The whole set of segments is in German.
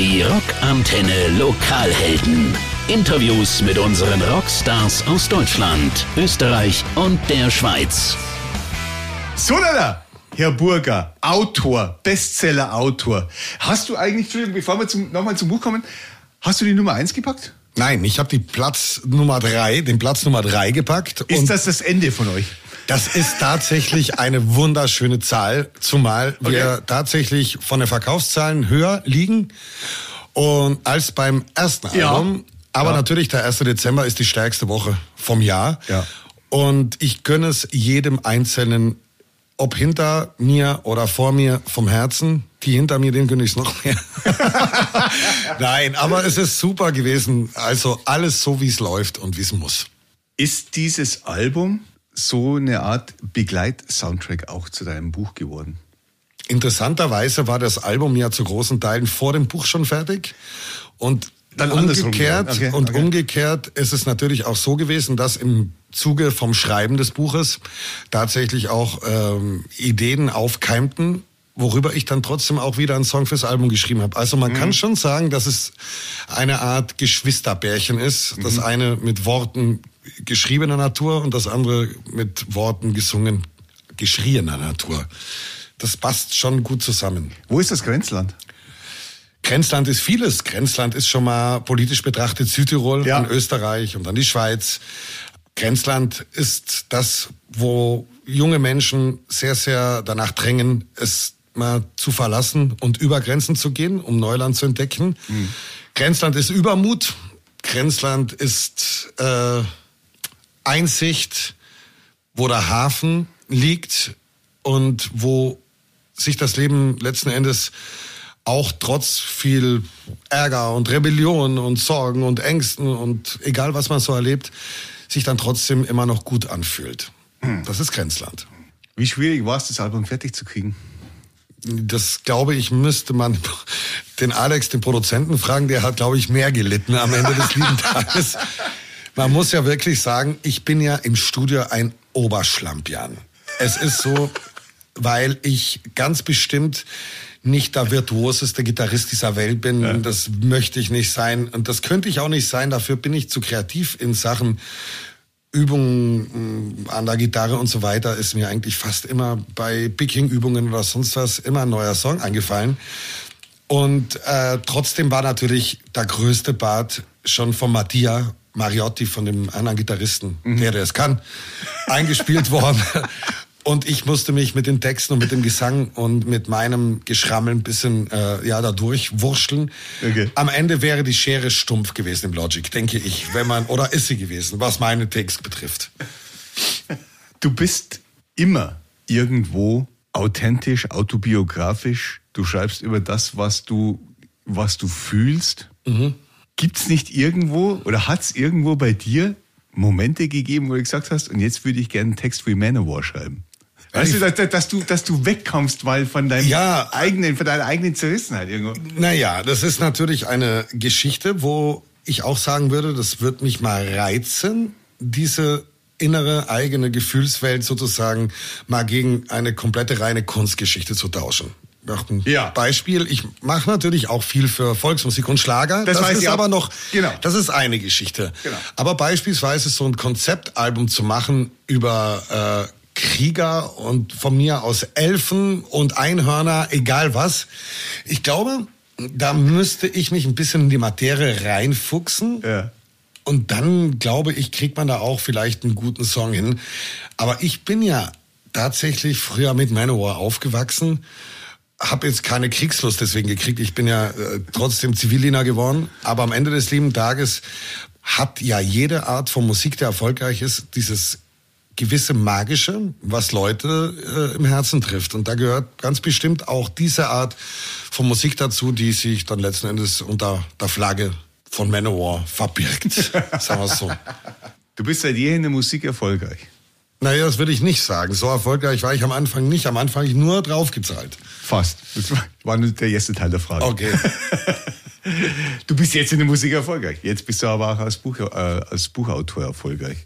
Die Rockantenne Lokalhelden. Interviews mit unseren Rockstars aus Deutschland, Österreich und der Schweiz. So, Lala. Herr Burger, Autor, Bestseller-Autor. Hast du eigentlich, Entschuldigung, bevor wir zum, nochmal zum Buch kommen, hast du die Nummer 1 gepackt? Nein, ich habe die Platz Nummer 3, den Platz Nummer 3 gepackt. Ist das das Ende von euch? Das ist tatsächlich eine wunderschöne Zahl, zumal okay. wir tatsächlich von den Verkaufszahlen höher liegen und als beim ersten ja. Album. Aber ja. natürlich, der 1. Dezember ist die stärkste Woche vom Jahr. Ja. Und ich gönne es jedem Einzelnen ob hinter mir oder vor mir vom Herzen. Die hinter mir, den gönne ich noch mehr. Nein, aber es ist super gewesen. Also alles so, wie es läuft und wie es muss. Ist dieses Album so eine Art Begleit-Soundtrack auch zu deinem Buch geworden? Interessanterweise war das Album ja zu großen Teilen vor dem Buch schon fertig. Und dann umgekehrt, okay, und okay. umgekehrt ist es natürlich auch so gewesen, dass im Zuge vom Schreiben des Buches tatsächlich auch ähm, Ideen aufkeimten, worüber ich dann trotzdem auch wieder einen Song fürs Album geschrieben habe. Also man mhm. kann schon sagen, dass es eine Art Geschwisterbärchen ist. Das mhm. eine mit Worten geschriebener Natur und das andere mit Worten gesungen, geschrieener Natur. Das passt schon gut zusammen. Wo ist das Grenzland? Grenzland ist vieles. Grenzland ist schon mal politisch betrachtet Südtirol, ja. dann Österreich und dann die Schweiz. Grenzland ist das, wo junge Menschen sehr, sehr danach drängen, es mal zu verlassen und über Grenzen zu gehen, um Neuland zu entdecken. Mhm. Grenzland ist Übermut. Grenzland ist äh, Einsicht, wo der Hafen liegt und wo sich das Leben letzten Endes auch trotz viel Ärger und Rebellion und Sorgen und Ängsten und egal was man so erlebt, sich dann trotzdem immer noch gut anfühlt. Hm. Das ist Grenzland. Wie schwierig war es, das Album fertig zu kriegen? Das glaube ich, müsste man den Alex, den Produzenten, fragen. Der hat, glaube ich, mehr gelitten am Ende des lieben Tages. Man muss ja wirklich sagen, ich bin ja im Studio ein Oberschlampian. Es ist so, weil ich ganz bestimmt nicht der virtuoseste Gitarrist dieser Welt bin. Ja. Das möchte ich nicht sein. Und das könnte ich auch nicht sein. Dafür bin ich zu kreativ in Sachen Übungen mm, an der Gitarre und so weiter. Ist mir eigentlich fast immer bei Picking-Übungen oder sonst was immer ein neuer Song eingefallen. Und äh, trotzdem war natürlich der größte Part schon von Mattia Mariotti, von dem anderen Gitarristen, mhm. der, der es kann, eingespielt worden. Und ich musste mich mit den Texten und mit dem Gesang und mit meinem Geschrammel ein bisschen äh, ja, da durchwurschteln. Okay. Am Ende wäre die Schere stumpf gewesen im Logic, denke ich, wenn man, oder ist sie gewesen, was meinen Text betrifft. Du bist immer irgendwo authentisch, autobiografisch. Du schreibst über das, was du, was du fühlst. Mhm. Gibt es nicht irgendwo oder hat es irgendwo bei dir Momente gegeben, wo du gesagt hast, und jetzt würde ich gerne einen Text für Manowar schreiben? Weißt du, dass, dass, du, dass du wegkommst, weil von deinem ja, eigenen, von deiner eigenen Zerrissenheit irgendwo. Naja, das ist natürlich eine Geschichte, wo ich auch sagen würde, das wird mich mal reizen, diese innere eigene Gefühlswelt sozusagen mal gegen eine komplette reine Kunstgeschichte zu tauschen. Ein ja. Beispiel. Ich mache natürlich auch viel für Volksmusik und Schlager. Das, das ist aber noch, genau. das ist eine Geschichte. Genau. Aber beispielsweise so ein Konzeptalbum zu machen über äh, Krieger und von mir aus Elfen und Einhörner, egal was. Ich glaube, da müsste ich mich ein bisschen in die Materie reinfuchsen. Ja. Und dann, glaube ich, kriegt man da auch vielleicht einen guten Song hin. Aber ich bin ja tatsächlich früher mit Manowar aufgewachsen, habe jetzt keine Kriegslust deswegen gekriegt. Ich bin ja äh, trotzdem Zivildiener geworden. Aber am Ende des lieben Tages hat ja jede Art von Musik, die erfolgreich ist, dieses gewisse Magische, was Leute äh, im Herzen trifft. Und da gehört ganz bestimmt auch diese Art von Musik dazu, die sich dann letzten Endes unter der Flagge von Manowar verbirgt. Sagen wir so. Du bist seit jeher in der Musik erfolgreich. Naja, das würde ich nicht sagen. So erfolgreich war ich am Anfang nicht. Am Anfang ich nur draufgezahlt. Fast. Das war nur der erste Teil der Frage. Okay. Du bist jetzt in der Musik erfolgreich. Jetzt bist du aber auch als, Buch, äh, als Buchautor erfolgreich.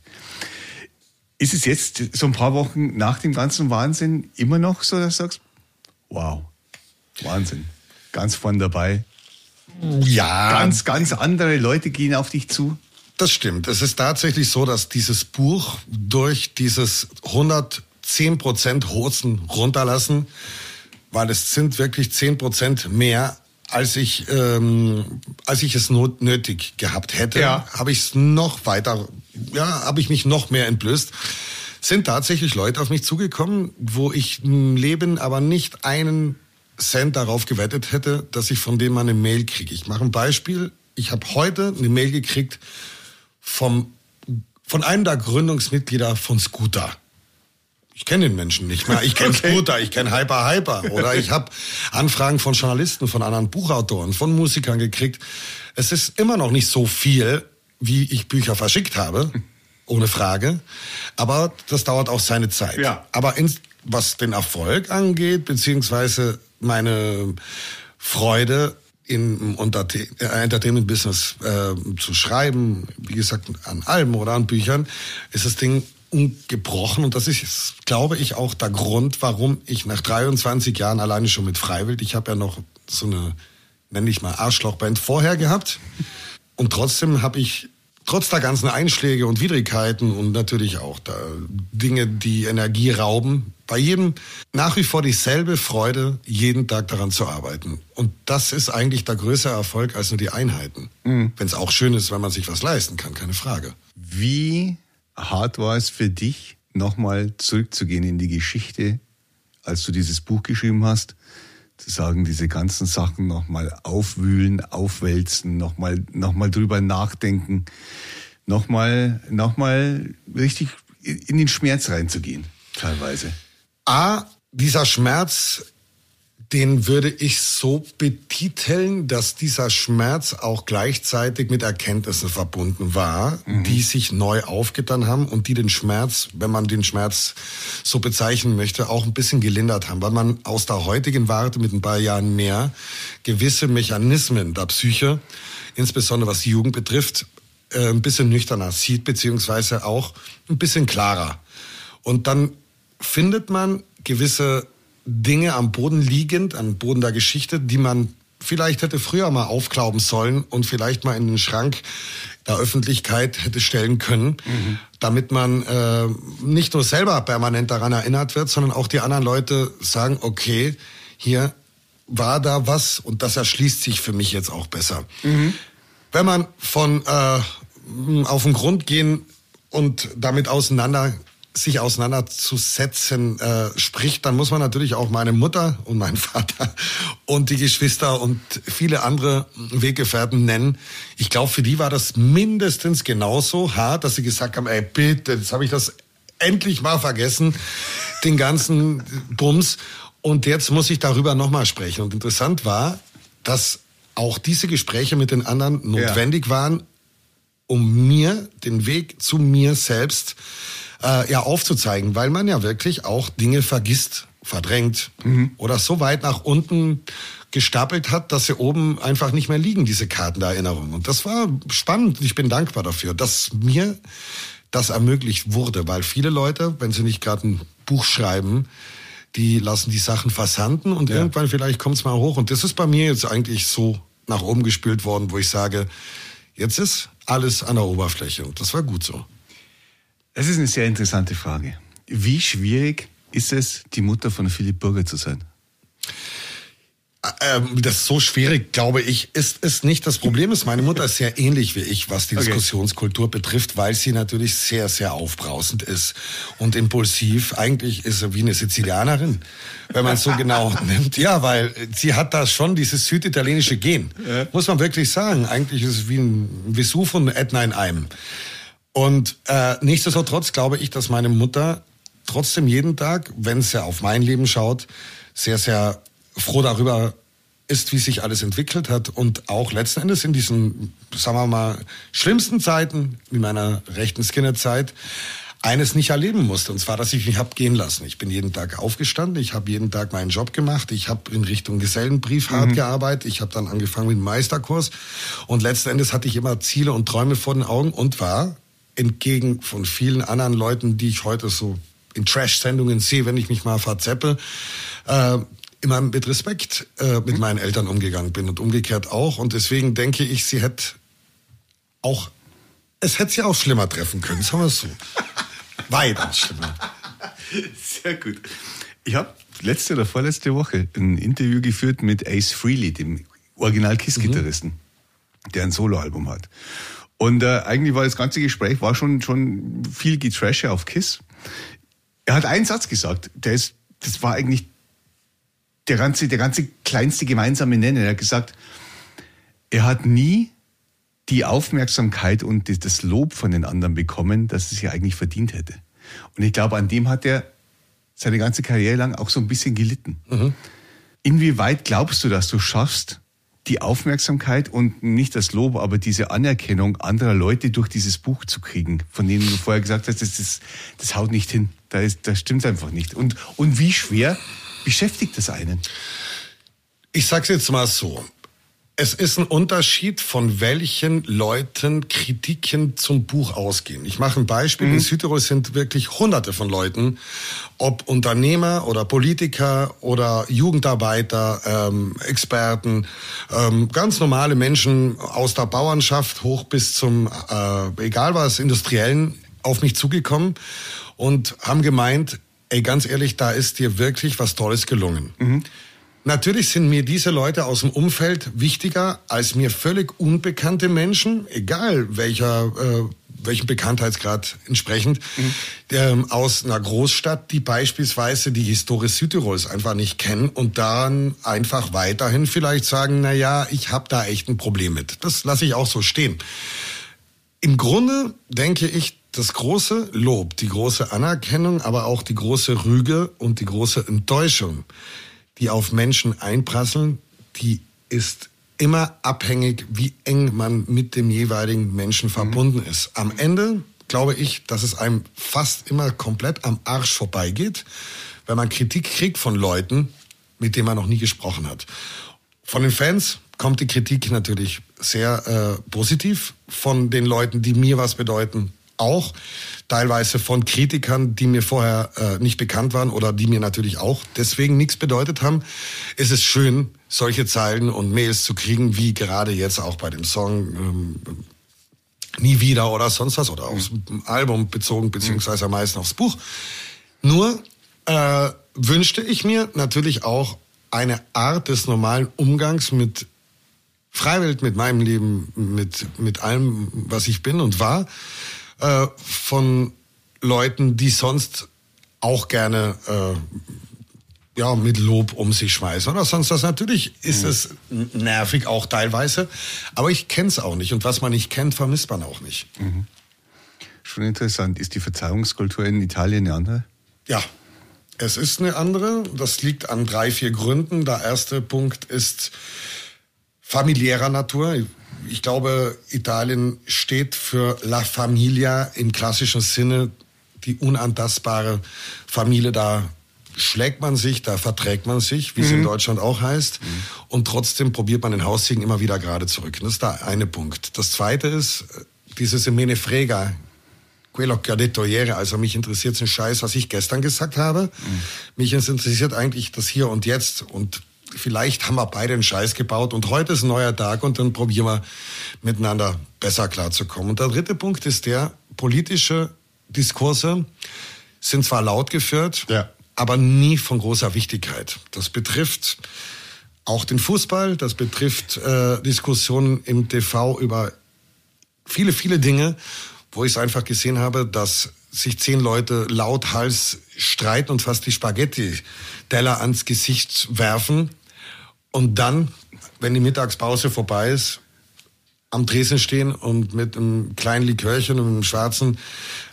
Ist es jetzt so ein paar Wochen nach dem ganzen Wahnsinn immer noch so, dass du sagst, wow, Wahnsinn, ganz vorne dabei, Ja. Ganz, ganz andere Leute gehen auf dich zu? Das stimmt. Es ist tatsächlich so, dass dieses Buch durch dieses 110 Prozent Hosen runterlassen, weil es sind wirklich 10 Prozent mehr, als ich, ähm, als ich es not nötig gehabt hätte, ja. habe ich es noch weiter, ja, habe ich mich noch mehr entblößt. Sind tatsächlich Leute auf mich zugekommen, wo ich im Leben aber nicht einen Cent darauf gewettet hätte, dass ich von denen mal eine Mail kriege. Ich mache ein Beispiel. Ich habe heute eine Mail gekriegt vom, von einem der Gründungsmitglieder von Scooter. Ich kenne den Menschen nicht mehr. Ich kenne okay. Scooter, ich kenne Hyper Hyper. Oder ich habe Anfragen von Journalisten, von anderen Buchautoren, von Musikern gekriegt. Es ist immer noch nicht so viel, wie ich Bücher verschickt habe, ohne Frage. Aber das dauert auch seine Zeit. Ja. Aber in, was den Erfolg angeht, beziehungsweise meine Freude im äh, Entertainment-Business äh, zu schreiben, wie gesagt, an Alben oder an Büchern, ist das Ding ungebrochen. Und das ist, glaube ich, auch der Grund, warum ich nach 23 Jahren alleine schon mit Freiwild, ich habe ja noch so eine, nenne ich mal, Arschlochband vorher gehabt. Und trotzdem habe ich trotz der ganzen Einschläge und Widrigkeiten und natürlich auch Dinge, die Energie rauben, bei jedem nach wie vor dieselbe Freude, jeden Tag daran zu arbeiten. Und das ist eigentlich der größere Erfolg als nur die Einheiten. Mhm. Wenn es auch schön ist, wenn man sich was leisten kann, keine Frage. Wie hart war es für dich, nochmal zurückzugehen in die Geschichte, als du dieses Buch geschrieben hast? zu sagen, diese ganzen Sachen nochmal aufwühlen, aufwälzen, nochmal noch mal drüber nachdenken, nochmal noch mal richtig in den Schmerz reinzugehen, teilweise. A, dieser Schmerz den würde ich so betiteln, dass dieser Schmerz auch gleichzeitig mit Erkenntnissen verbunden war, mhm. die sich neu aufgetan haben und die den Schmerz, wenn man den Schmerz so bezeichnen möchte, auch ein bisschen gelindert haben, weil man aus der heutigen Warte mit ein paar Jahren mehr gewisse Mechanismen der Psyche, insbesondere was die Jugend betrifft, äh, ein bisschen nüchterner sieht, beziehungsweise auch ein bisschen klarer. Und dann findet man gewisse Dinge am Boden liegend, am Boden der Geschichte, die man vielleicht hätte früher mal aufklauben sollen und vielleicht mal in den Schrank der Öffentlichkeit hätte stellen können, mhm. damit man äh, nicht nur selber permanent daran erinnert wird, sondern auch die anderen Leute sagen, okay, hier war da was und das erschließt sich für mich jetzt auch besser. Mhm. Wenn man von äh, auf den Grund gehen und damit auseinander sich auseinanderzusetzen äh, spricht, dann muss man natürlich auch meine Mutter und meinen Vater und die Geschwister und viele andere Weggefährten nennen. Ich glaube, für die war das mindestens genauso hart, dass sie gesagt haben, ey, bitte, jetzt habe ich das endlich mal vergessen, den ganzen Bums. Und jetzt muss ich darüber nochmal sprechen. Und interessant war, dass auch diese Gespräche mit den anderen notwendig ja. waren, um mir den Weg zu mir selbst äh, ja aufzuzeigen, weil man ja wirklich auch Dinge vergisst, verdrängt mhm. oder so weit nach unten gestapelt hat, dass sie oben einfach nicht mehr liegen, diese Karten der Erinnerung. Und das war spannend. Ich bin dankbar dafür, dass mir das ermöglicht wurde, weil viele Leute, wenn sie nicht gerade ein Buch schreiben, die lassen die Sachen versanden und ja. irgendwann vielleicht kommt es mal hoch. Und das ist bei mir jetzt eigentlich so nach oben gespült worden, wo ich sage, jetzt ist alles an der Oberfläche. Und das war gut so. Das ist eine sehr interessante Frage. Wie schwierig ist es, die Mutter von Philipp Burger zu sein? Ähm, das ist so schwierig, glaube ich, ist es nicht. Das Problem ist, meine Mutter ist sehr ähnlich wie ich, was die okay. Diskussionskultur betrifft, weil sie natürlich sehr, sehr aufbrausend ist und impulsiv. Eigentlich ist sie wie eine Sizilianerin, wenn man es so genau nimmt. Ja, weil sie hat da schon dieses süditalienische Gen. Muss man wirklich sagen. Eigentlich ist es wie ein Vesuv und Ätna in einem. Und äh, nichtsdestotrotz glaube ich, dass meine Mutter trotzdem jeden Tag, wenn sie auf mein Leben schaut, sehr, sehr froh darüber ist, wie sich alles entwickelt hat. Und auch letzten Endes in diesen, sagen wir mal, schlimmsten Zeiten, in meiner rechten Skinnerzeit, eines nicht erleben musste, und zwar, dass ich mich hab gehen lassen. Ich bin jeden Tag aufgestanden, ich habe jeden Tag meinen Job gemacht, ich habe in Richtung Gesellenbrief hart mhm. gearbeitet, ich habe dann angefangen mit dem Meisterkurs. Und letzten Endes hatte ich immer Ziele und Träume vor den Augen und war entgegen von vielen anderen Leuten, die ich heute so in Trash-Sendungen sehe, wenn ich mich mal verzeppe, äh, immer mit Respekt äh, mit meinen Eltern umgegangen bin und umgekehrt auch. Und deswegen denke ich, sie hätte auch, es hätte sie auch schlimmer treffen können, sagen wir es so. Weit schlimmer. Sehr gut. Ich habe letzte oder vorletzte Woche ein Interview geführt mit Ace Frehley, dem Original Kiss-Gitarristen, mhm. der ein Soloalbum hat. Und äh, eigentlich war das ganze Gespräch war schon schon viel Getrashe auf Kiss. Er hat einen Satz gesagt, der ist, das war eigentlich der ganze, der ganze kleinste gemeinsame Nenner. Er hat gesagt, er hat nie die Aufmerksamkeit und das Lob von den anderen bekommen, dass es ja eigentlich verdient hätte. Und ich glaube, an dem hat er seine ganze Karriere lang auch so ein bisschen gelitten. Mhm. Inwieweit glaubst du, dass du schaffst, die Aufmerksamkeit und nicht das Lob, aber diese Anerkennung anderer Leute durch dieses Buch zu kriegen, von denen du vorher gesagt hast, das, das, das haut nicht hin, da, ist, das stimmt einfach nicht. Und, und wie schwer beschäftigt das einen? Ich sag's jetzt mal so. Es ist ein Unterschied, von welchen Leuten Kritiken zum Buch ausgehen. Ich mache ein Beispiel. Mhm. In Südtirol sind wirklich hunderte von Leuten, ob Unternehmer oder Politiker oder Jugendarbeiter, ähm, Experten, ähm, ganz normale Menschen aus der Bauernschaft hoch bis zum, äh, egal was, Industriellen, auf mich zugekommen und haben gemeint, ey, ganz ehrlich, da ist dir wirklich was Tolles gelungen. Mhm. Natürlich sind mir diese Leute aus dem Umfeld wichtiger als mir völlig unbekannte Menschen, egal welcher, äh, welchem Bekanntheitsgrad entsprechend, mhm. ähm, aus einer Großstadt, die beispielsweise die Historie Südtirols einfach nicht kennen und dann einfach weiterhin vielleicht sagen, na ja, ich habe da echt ein Problem mit. Das lasse ich auch so stehen. Im Grunde denke ich, das große Lob, die große Anerkennung, aber auch die große Rüge und die große Enttäuschung die auf Menschen einprasseln, die ist immer abhängig, wie eng man mit dem jeweiligen Menschen verbunden mhm. ist. Am Ende glaube ich, dass es einem fast immer komplett am Arsch vorbeigeht, wenn man Kritik kriegt von Leuten, mit denen man noch nie gesprochen hat. Von den Fans kommt die Kritik natürlich sehr äh, positiv. Von den Leuten, die mir was bedeuten, auch teilweise von Kritikern, die mir vorher äh, nicht bekannt waren oder die mir natürlich auch deswegen nichts bedeutet haben, ist es schön, solche Zeilen und Mails zu kriegen, wie gerade jetzt auch bei dem Song ähm, Nie wieder oder sonst was oder aufs Album bezogen, beziehungsweise am meisten aufs Buch. Nur äh, wünschte ich mir natürlich auch eine Art des normalen Umgangs mit Freiwelt, mit meinem Leben, mit, mit allem, was ich bin und war, äh, von Leuten, die sonst auch gerne äh, ja, mit Lob um sich schmeißen oder sonst was. Natürlich ist mhm. es nervig auch teilweise, aber ich kenne es auch nicht. Und was man nicht kennt, vermisst man auch nicht. Mhm. Schon interessant. Ist die Verzeihungskultur in Italien eine andere? Ja, es ist eine andere. Das liegt an drei, vier Gründen. Der erste Punkt ist familiärer Natur ich glaube, Italien steht für La Familia im klassischen Sinne, die unantastbare Familie. Da schlägt man sich, da verträgt man sich, wie mhm. es in mhm. Deutschland auch heißt. Mhm. Und trotzdem probiert man den Haussegen immer wieder gerade zurück. Das ist der eine Punkt. Das zweite ist, dieses Semene Frega, quello che ho detto ieri, also mich interessiert ein Scheiß, was ich gestern gesagt habe. Mhm. Mich interessiert eigentlich das Hier und Jetzt und vielleicht haben wir beide einen Scheiß gebaut und heute ist ein neuer Tag und dann probieren wir miteinander besser klarzukommen. Und der dritte Punkt ist der, politische Diskurse sind zwar laut geführt, ja. aber nie von großer Wichtigkeit. Das betrifft auch den Fußball, das betrifft äh, Diskussionen im TV über viele, viele Dinge, wo ich es einfach gesehen habe, dass sich zehn Leute lauthals streiten und fast die Spaghetti-Teller ans Gesicht werfen und dann, wenn die Mittagspause vorbei ist, am Tresen stehen und mit einem kleinen Likörchen und einem schwarzen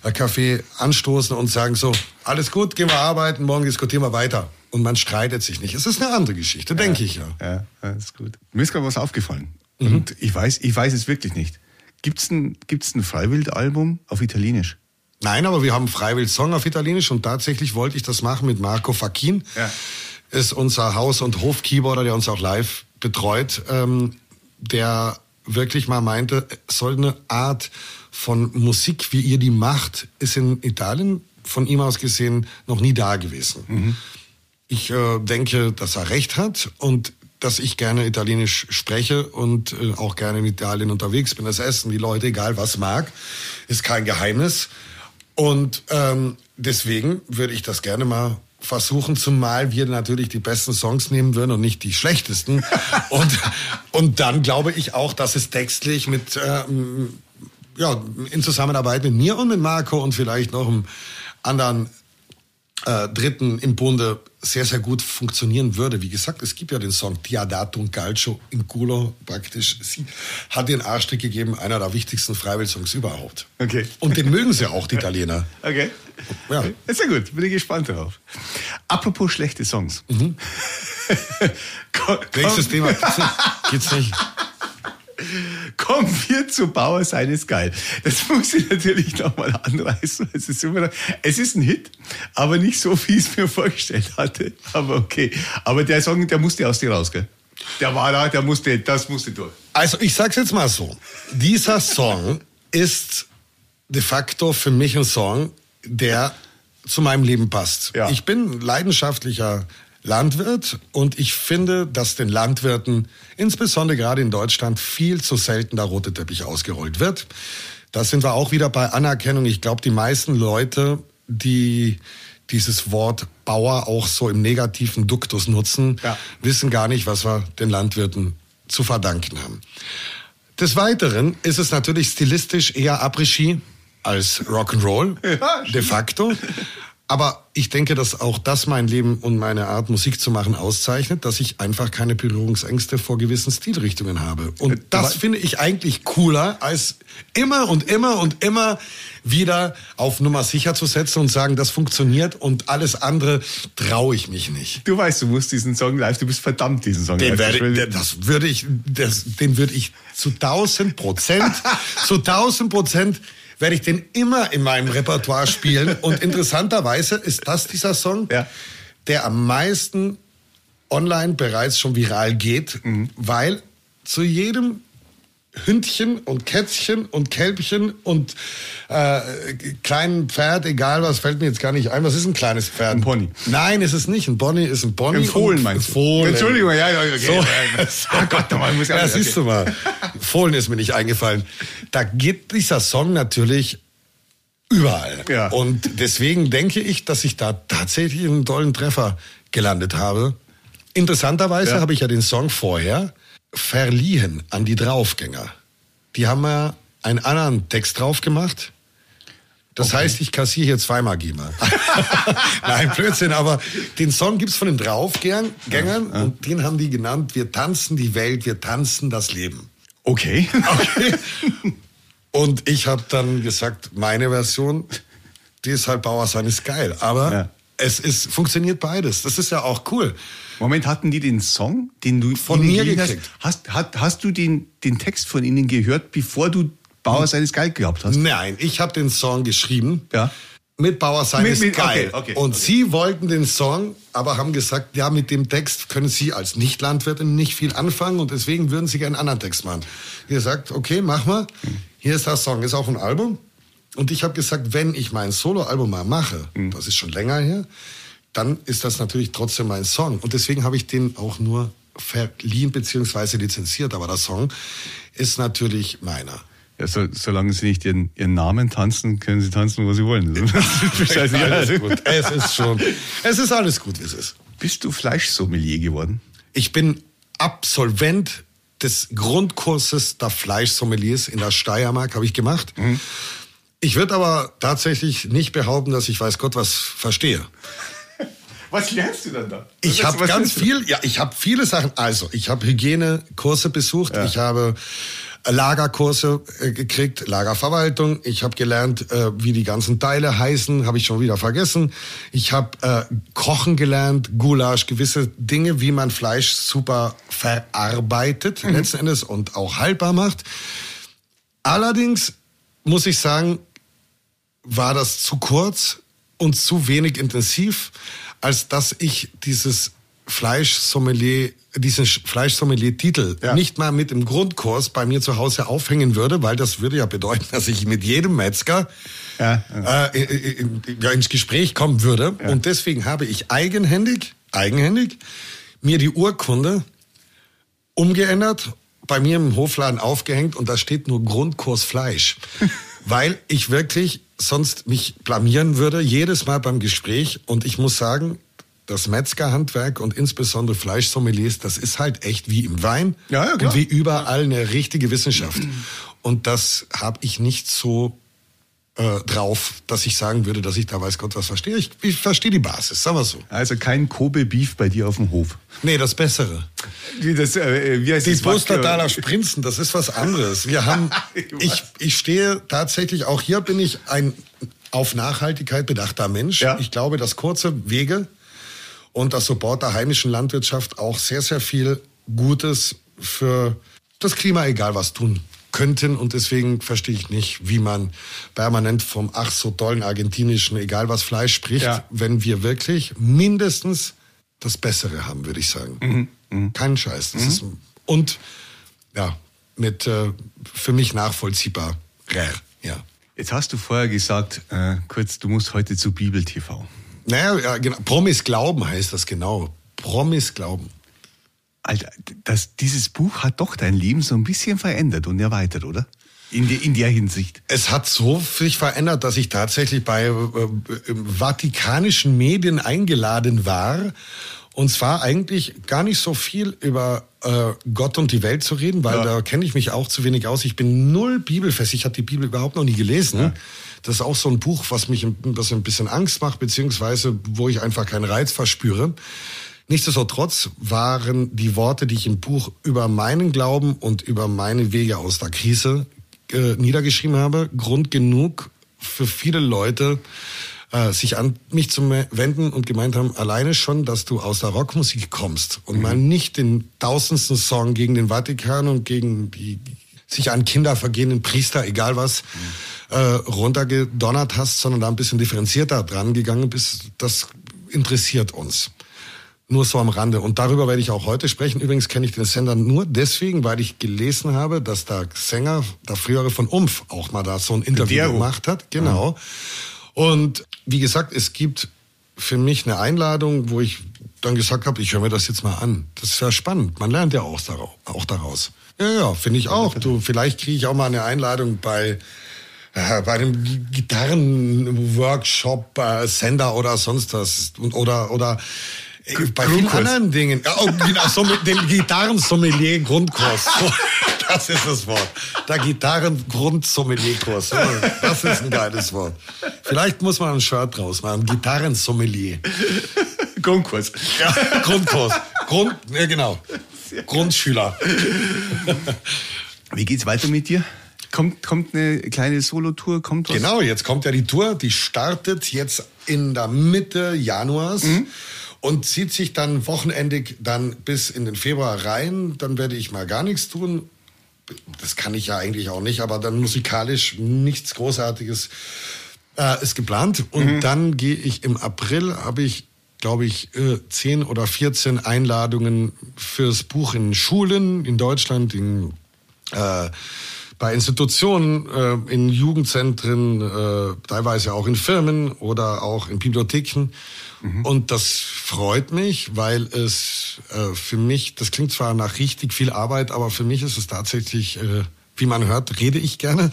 äh, Kaffee anstoßen und sagen so, alles gut, gehen wir arbeiten, morgen diskutieren wir weiter. Und man streitet sich nicht. Es ist eine andere Geschichte, ja, denke ich ja. Ja, ja, ist gut. Mir ist gerade was aufgefallen. Mhm. Und ich weiß, ich weiß es wirklich nicht. Gibt's ein, gibt's ein Freiwild-Album auf Italienisch? Nein, aber wir haben Freiwild-Song auf Italienisch und tatsächlich wollte ich das machen mit Marco Fachin. Ja ist unser Haus- und Hof-Keyboarder, der uns auch live betreut, ähm, der wirklich mal meinte, so eine Art von Musik, wie ihr die macht, ist in Italien von ihm aus gesehen noch nie da gewesen. Mhm. Ich äh, denke, dass er recht hat und dass ich gerne Italienisch spreche und äh, auch gerne in Italien unterwegs bin. Das Essen, die Leute, egal was mag, ist kein Geheimnis. Und ähm, deswegen würde ich das gerne mal versuchen, zumal wir natürlich die besten Songs nehmen würden und nicht die schlechtesten. und, und dann glaube ich auch, dass es textlich mit, äh, ja, in Zusammenarbeit mit mir und mit Marco und vielleicht noch einem anderen äh, Dritten im Bunde sehr, sehr gut funktionieren würde. Wie gesagt, es gibt ja den Song Diadato und Calcio in Culo praktisch. Sie hat den Arschtrick gegeben, einer der wichtigsten Freiwill-Songs überhaupt. Okay. Und den mögen sie auch, die Italiener. Okay. Ja. Ist ja gut, bin ich gespannt darauf. Apropos schlechte Songs. Mhm. Nächstes Thema. Geht's nicht. Zu Bauer sein ist geil. Das muss ich natürlich nochmal anreißen. Es ist, immer es ist ein Hit, aber nicht so, wie ich es mir vorgestellt hatte. Aber okay. Aber der Song, der musste aus dir raus, gell? Der war da, der musste, das musste durch. Also ich sag's jetzt mal so. Dieser Song ist de facto für mich ein Song, der zu meinem Leben passt. Ja. Ich bin leidenschaftlicher Landwirt und ich finde, dass den Landwirten, insbesondere gerade in Deutschland, viel zu selten der rote Teppich ausgerollt wird. Da sind wir auch wieder bei Anerkennung. Ich glaube, die meisten Leute, die dieses Wort Bauer auch so im negativen Duktus nutzen, Ja. wissen gar nicht, was wir den Landwirten zu verdanken haben. Des Weiteren ist es natürlich stilistisch eher Après-Ski als Rock'n'Roll, de facto. Aber ich denke, dass auch das mein Leben und meine Art, Musik zu machen, auszeichnet, dass ich einfach keine Berührungsängste vor gewissen Stilrichtungen habe. Und das finde ich eigentlich cooler, als immer und immer und immer wieder auf Nummer sicher zu setzen und sagen, das funktioniert und alles andere traue ich mich nicht. Du weißt, du musst diesen Song live, du bist verdammt, diesen Song Den live werde, das würde ich, das, den würde ich zu tausend Prozent, zu tausend Prozent werde ich den immer in meinem Repertoire spielen. Und interessanterweise ist das dieser Song, Ja. der am meisten online bereits schon viral geht, Mhm. weil zu jedem Hündchen und Kätzchen und Kälbchen und äh, kleinen Pferd, egal was, fällt mir jetzt gar nicht ein. Was ist ein kleines Pferd? Ein Pony. Nein, es ist nicht. Ein Pony ist ein Pony. Ein Fohlen meinst du? Fohlen. Entschuldigung, ja, ja, okay. So. Ah Gott, nochmal, muss ich ja, siehst du mal. Fohlen ist mir nicht eingefallen. Da geht dieser Song natürlich überall. Ja. Und deswegen denke ich, dass ich da tatsächlich einen tollen Treffer gelandet habe. Interessanterweise Ja. habe ich ja den Song vorher verliehen an die Draufgänger. Die haben ja einen anderen Text drauf gemacht. Das heißt, ich kassiere hier zweimal GEMA. Nein, Blödsinn, aber den Song gibt's von den Draufgängern und den haben die genannt, wir tanzen die Welt, wir tanzen das Leben. Okay. Okay. Und ich habe dann gesagt, meine Version, die ist halt Bauersein ist geil. Aber Ja. Es ist, funktioniert beides. Das ist ja auch cool. Moment, hatten die den Song, den du Von mir gekriegt. Hast, hast, hast, du den, den Text von ihnen gehört, bevor du Bauer seines Geil gehabt hast? Nein, ich habe den Song geschrieben. Ja. Mit Bauersein Mit- ist mit- geil. okay, okay, und okay. sie wollten den Song, aber haben gesagt, ja, mit dem Text können sie als Nicht-Landwirtin nicht viel anfangen und deswegen würden sie gerne einen anderen Text machen. Ihr sagt, okay, mach mal. Hier ist der Song, ist auf ein Album. Und ich habe gesagt, wenn ich mein Soloalbum mal mache, Mhm. das ist schon länger her, dann ist das natürlich trotzdem mein Song. Und deswegen habe ich den auch nur verliehen bzw. lizenziert. Aber der Song ist natürlich meiner. Ja, so, solange sie nicht ihren, ihren Namen tanzen, können sie tanzen, wo sie wollen. Das ist. Alles gut. Es ist schon, es ist alles gut, wie es ist. Bist du Fleischsommelier geworden? Ich bin Absolvent des Grundkurses der Fleischsommeliers in der Steiermark, habe ich gemacht. Ich würde aber tatsächlich nicht behaupten, dass ich weiß Gott was verstehe. Was lernst du dann da? Ich Was- habe was ganz viel, ja, ich habe viele Sachen. Also, ich habe Hygienekurse besucht, ich habe Lagerkurse äh, gekriegt, Lagerverwaltung. Ich habe gelernt, äh, wie die ganzen Teile heißen, habe ich schon wieder vergessen. Ich habe äh, Kochen gelernt, Gulasch, gewisse Dinge, wie man Fleisch super verarbeitet letzten Endes und auch haltbar macht. Allerdings muss ich sagen, war das zu kurz und zu wenig intensiv, als dass ich dieses Fleischsommelier, diesen Sch- Fleischsommelier-Titel Ja. nicht mal mit im Grundkurs bei mir zu Hause aufhängen würde, weil das würde ja bedeuten, dass ich mit jedem Metzger Ja, Äh, in, in, ja, ins Gespräch kommen würde. Und deswegen habe ich eigenhändig eigenhändig mir die Urkunde umgeändert, bei mir im Hofladen aufgehängt und da steht nur Grundkurs Fleisch. weil ich wirklich sonst mich blamieren würde, jedes Mal beim Gespräch. Und ich muss sagen, das Metzgerhandwerk und insbesondere Fleischsommeliers, das ist halt echt wie im Wein Ja, ja, und wie überall eine richtige Wissenschaft. Und das habe ich nicht so äh, drauf, dass ich sagen würde, dass ich da weiß Gott was verstehe. Ich, ich verstehe die Basis, sagen wir so. Also kein Kobe-Beef bei dir auf dem Hof. Nee, das Bessere. Wie, das, äh, wie heißt Die? Posterdaler Sprinzen, das ist was anderes. Wir haben, ich, ich stehe tatsächlich, auch hier bin ich ein auf Nachhaltigkeit bedachter Mensch. Ja. Ich glaube, dass kurze Wege und das Support der heimischen Landwirtschaft auch sehr, sehr viel Gutes für das Klima, egal was, tun könnten. Und deswegen verstehe ich nicht, wie man permanent vom ach so tollen argentinischen, egal was Fleisch spricht, Ja. wenn wir wirklich mindestens das Bessere haben, würde ich sagen. Kein Scheiß. Das ist, und ja, mit äh, für mich nachvollziehbar. Rare, ja. Jetzt hast du vorher gesagt, äh, kurz, du musst heute zu Bibel TV. Naja, ja, genau. Promis Glauben heißt das genau. Promis Glauben. Alter, das, dieses Buch hat doch dein Leben so ein bisschen verändert und erweitert, oder? In, der- in der Hinsicht. Es hat so sich verändert, dass ich tatsächlich bei äh, vatikanischen Medien eingeladen war. Und zwar eigentlich gar nicht so viel über äh, Gott und die Welt zu reden, weil Ja. da kenne ich mich auch zu wenig aus. Ich bin null bibelfest. Ich habe die Bibel überhaupt noch nie gelesen. Das ist auch so ein Buch, was mich ein, was ein bisschen Angst macht, beziehungsweise wo ich einfach keinen Reiz verspüre. Nichtsdestotrotz waren die Worte, die ich im Buch über meinen Glauben und über meine Wege aus der Krise äh, niedergeschrieben habe, Grund genug für viele Leute, äh, sich an mich zu wenden und gemeint haben, alleine schon, dass du aus der Rockmusik kommst und mal nicht den tausendsten Song gegen den Vatikan und gegen die sich an Kinder vergehenden Priester, egal was, äh, runtergedonnert hast, sondern da ein bisschen differenzierter dran gegangen bist, das interessiert uns. Nur so am Rande. Und darüber werde ich auch heute sprechen. Übrigens kenne ich den Sender nur deswegen, weil ich gelesen habe, dass der Sänger, der frühere von Umf, auch mal da so ein Interview Dero. gemacht hat. Genau. Und wie gesagt, es gibt für mich eine Einladung, wo ich dann gesagt habe, ich höre mir das jetzt mal an. Das ist ja spannend. Man lernt ja auch daraus. Ja, ja, finde ich auch. Du, vielleicht kriege ich auch mal eine Einladung bei äh, bei einem Gi- Gitarrenworkshop, äh, Sender oder sonst was. Und, oder, oder bei vielen Grundkurs. anderen Dingen. Ja, oh, genau, so mit dem Gitarrensommelier-Grundkurs. So, das ist das Wort. Der Gitarrengrundsommelier-Kurs. So, Das ist ein geiles Wort. Vielleicht muss man ein Shirt draus machen. Gitarrensommelier. Grundkurs. Ja, Grundkurs. Grund, ja, genau. Grundschüler. Wie geht's weiter mit dir? Kommt, kommt eine kleine Solotour? Kommt was? Genau, jetzt kommt ja die Tour, die startet jetzt in der Mitte Januars und zieht sich dann wochenendig dann bis in den Februar rein. Dann werde ich mal gar nichts tun. Das kann ich ja eigentlich auch nicht, aber dann musikalisch nichts Großartiges äh, ist geplant. Und dann gehe ich im April, habe ich, glaube ich, äh, 10 oder 14 Einladungen fürs Buch in Schulen in Deutschland, in äh, bei Institutionen, äh, in Jugendzentren, äh, teilweise auch in Firmen oder auch in Bibliotheken. Und das freut mich, weil es äh, für mich, das klingt zwar nach richtig viel Arbeit, aber für mich ist es tatsächlich, äh, wie man hört, rede ich gerne.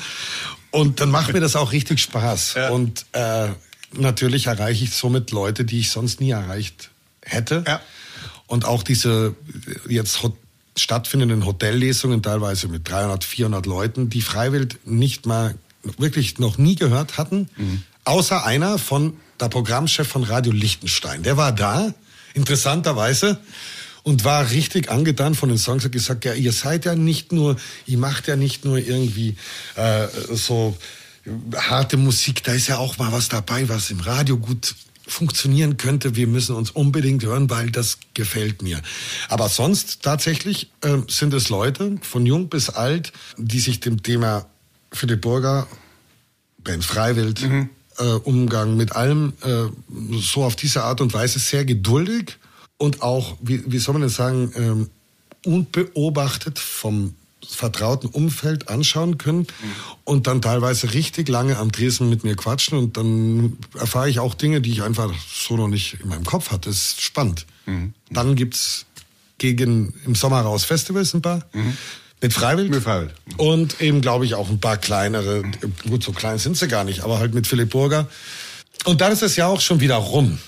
Und dann macht mir das auch richtig Spaß. Ja. Und äh, natürlich erreiche ich somit Leute, die ich sonst nie erreicht hätte. Ja. Und auch diese jetzt stattfindenden Hotellesungen, teilweise mit 300, 400 Leuten, die Freiwild nicht mal wirklich noch nie gehört hatten, außer einer von der Programmchef von Radio Liechtenstein. Der war da, interessanterweise, und war richtig angetan von den Songs. Hat gesagt, ja, ihr seid ja nicht nur, ihr macht ja nicht nur irgendwie äh, so harte Musik, da ist ja auch mal was dabei, was im Radio gut funktionieren könnte. Wir müssen uns unbedingt hören, weil das gefällt mir. Aber sonst tatsächlich äh, sind es Leute von jung bis alt, die sich dem Thema Philipp Burger, Ben Freiwild, äh, Umgang mit allem äh, so auf diese Art und Weise sehr geduldig und auch, wie, wie soll man das sagen, ähm, unbeobachtet vom vertrauten Umfeld anschauen können und dann teilweise richtig lange am Dresen mit mir quatschen und dann erfahre ich auch Dinge, die ich einfach so noch nicht in meinem Kopf hatte. Das ist spannend. Mhm. Dann gibt's gegen im Sommer raus Festivals ein paar. Mit Freiwild. Mhm. Mit Freiwild. Und eben, glaube ich, auch ein paar kleinere. Gut, so klein sind sie gar nicht, aber halt mit Philipp Burger. Und dann ist das Jahr auch schon wieder rum.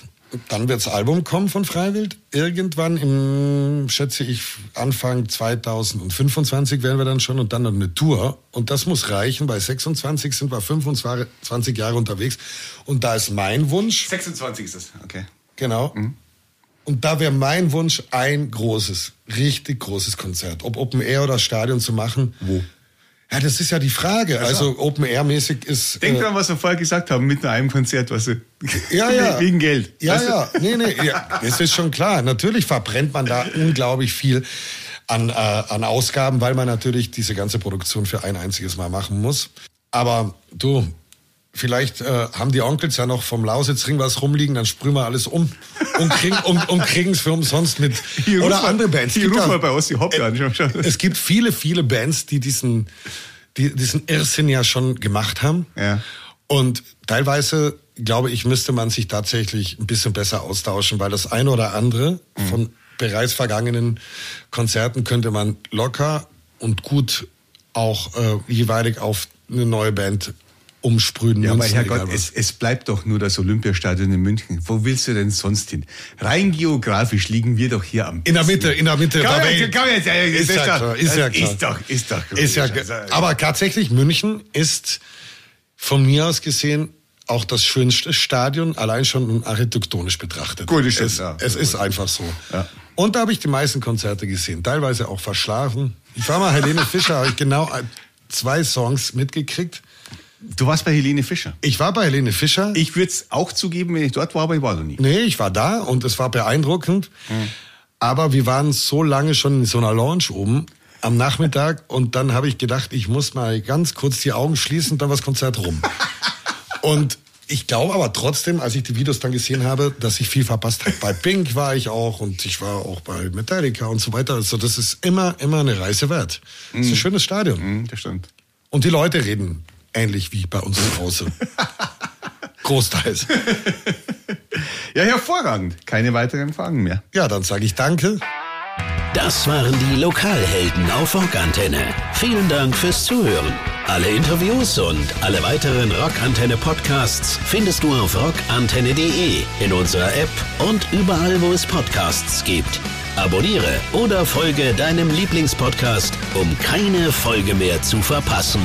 Dann wird das Album kommen von Freiwild. Irgendwann im, schätze ich, Anfang 2025 werden wir dann schon und dann noch eine Tour. Und das muss reichen. Bei 26 sind wir 25 Jahre unterwegs. Und da ist mein Wunsch, 26 ist das, okay. Genau. Und da wäre mein Wunsch, ein großes, richtig großes Konzert. Ob Open Air oder Stadion zu machen. Wo? Ja, das ist ja die Frage. Also Open Air mäßig ist. Denk äh, dran, was wir vorher gesagt haben, mit einem Konzert, was du. Ja, ja. Wegen Geld. Ja, Weißt du? ja. Nee, nee, ja. Das ist schon klar. Natürlich verbrennt man da unglaublich viel an, äh, an Ausgaben, weil man natürlich diese ganze Produktion für ein einziges Mal machen muss. Aber du, vielleicht äh, haben die Onkels ja noch vom Lausitzring was rumliegen, dann sprühen wir alles um und kriegen um, und kriegen's für umsonst mit. Hier Oder andere Bands. Hier ruf mal bei Ossi Hopp an. Schau, schau. es gibt viele, viele Bands, die diesen, die diesen Irrsinn ja schon gemacht haben. Ja. Und teilweise, glaube ich, müsste man sich tatsächlich ein bisschen besser austauschen, weil das eine oder andere Mhm. von bereits vergangenen Konzerten könnte man locker und gut auch äh, jeweilig auf eine neue Band umsprühen. Ja, aber Herrgott, es, es bleibt doch nur das Olympiastadion in München. Wo willst du denn sonst hin? Rein geografisch liegen wir doch hier am in der Mitte, in der Mitte Komm jetzt, komm jetzt, ist, das ja ist doch- klar, ist ja klar. ist doch- ist doch ist ja. Also, Aber tatsächlich, München ist von mir aus gesehen auch das schönste Stadion, allein schon architektonisch betrachtet. Gut, stimmt, es, ja. es ist einfach so. Ja. Und da habe ich die meisten Konzerte gesehen, teilweise auch verschlafen. Ich war mal Helene Fischer, habe ich genau zwei Songs mitgekriegt. Du warst bei Helene Fischer. Ich war bei Helene Fischer. Ich würde es auch zugeben, wenn ich dort war, aber ich war noch nie. Nee, ich war da und es war beeindruckend. Aber wir waren so lange schon in so einer Lounge oben am Nachmittag und dann habe ich gedacht, ich muss mal ganz kurz die Augen schließen, dann war das Konzert rum. und ich glaube aber trotzdem, als ich die Videos dann gesehen habe, dass ich viel verpasst habe. Bei Pink war ich auch und ich war auch bei Metallica und so weiter. Also das ist immer, immer eine Reise wert. Das ist ein schönes Stadion. Hm, das stimmt. Und die Leute reden ähnlich wie bei uns zu Hause. Großteils. Ja, hervorragend. Keine weiteren Fragen mehr. Ja, dann sage ich danke. Das waren die Lokalhelden auf Rockantenne. Vielen Dank fürs Zuhören. Alle Interviews und alle weiteren Rockantenne Podcasts findest du auf rockantenne.de, in unserer App und überall, wo es Podcasts gibt. Abonniere oder folge deinem Lieblingspodcast, um keine Folge mehr zu verpassen.